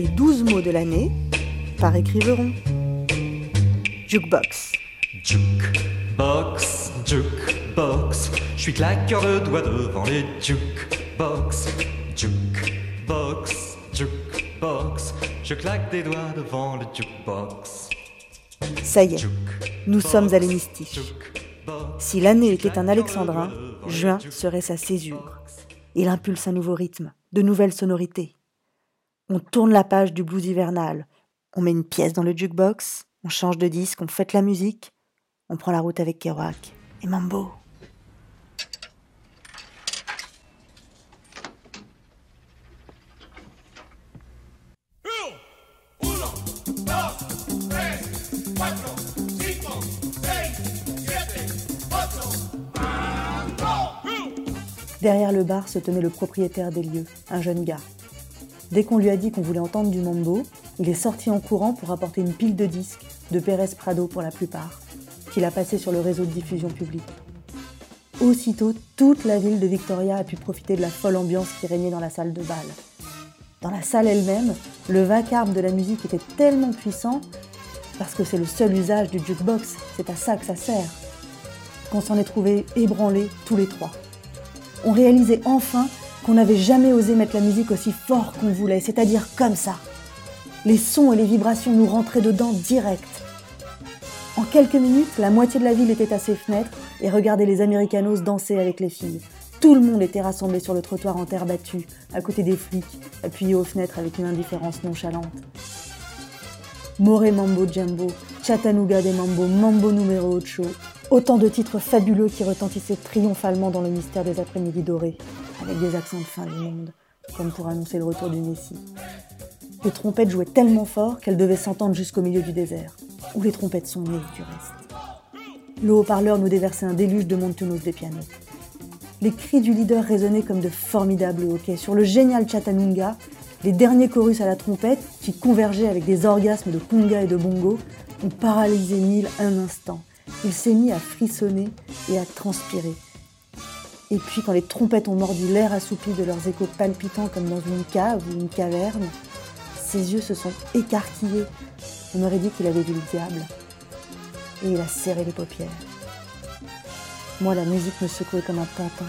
les 12 mots de l'année par écriveron. Jukebox. Jukebox, jukebox, je suis claqueur de doigts devant les jukebox. Jukebox, jukebox, je claque des doigts devant le jukebox. Ça y est, nous sommes à l'hémistiche. Si l'année était un alexandrin, juin serait sa césure. Il impulse un nouveau rythme, de nouvelles sonorités. On tourne la page du blues hivernal, on met une pièce dans le jukebox, on change de disque, on fête la musique, on prend la route avec Kerouac et Mambo. Derrière le bar se tenait le propriétaire des lieux, un jeune gars. Dès qu'on lui a dit qu'on voulait entendre du mambo, il est sorti en courant pour apporter une pile de disques, de Pérez Prado pour la plupart, qu'il a passé sur le réseau de diffusion publique. Aussitôt, toute la ville de Victoria a pu profiter de la folle ambiance qui régnait dans la salle de bal. Dans la salle elle-même, le vacarme de la musique était tellement puissant, parce que c'est le seul usage du jukebox, c'est à ça que ça sert, qu'on s'en est trouvé ébranlés tous les trois on réalisait enfin qu'on n'avait jamais osé mettre la musique aussi fort qu'on voulait, c'est-à-dire comme ça. Les sons et les vibrations nous rentraient dedans direct. En quelques minutes, la moitié de la ville était à ses fenêtres et regardait les Américanos danser avec les filles. Tout le monde était rassemblé sur le trottoir en terre battue, à côté des flics, appuyés aux fenêtres avec une indifférence nonchalante. More Mambo Jumbo, Chattanooga des Mambo, Mambo numéro 8, Autant de titres fabuleux qui retentissaient triomphalement dans le mystère des après-midi dorés, avec des accents de fin du monde, comme pour annoncer le retour du Messie. Les trompettes jouaient tellement fort qu'elles devaient s'entendre jusqu'au milieu du désert, où les trompettes sont nées du reste. Le haut-parleur nous déversait un déluge de montunos des pianos. Les cris du leader résonnaient comme de formidables hoquets. Sur le génial Chattanooga, les derniers chorus à la trompette, qui convergeaient avec des orgasmes de conga et de bongo, ont paralysé Neil un instant il s'est mis à frissonner et à transpirer. Et puis quand les trompettes ont mordu l'air assoupi de leurs échos palpitants comme dans une cave ou une caverne, ses yeux se sont écarquillés. On aurait dit qu'il avait vu le diable. Et il a serré les paupières. Moi, la musique me secouait comme un pantin.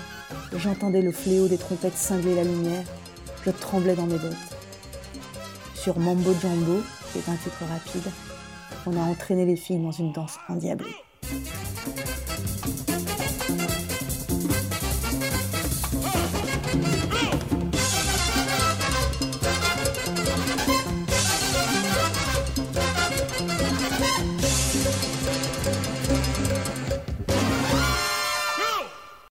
J'entendais le fléau des trompettes cingler la lumière. Je tremblais dans mes bottes. Sur Mambo Jumbo, qui est un titre rapide, on a entraîné les filles dans une danse endiablée.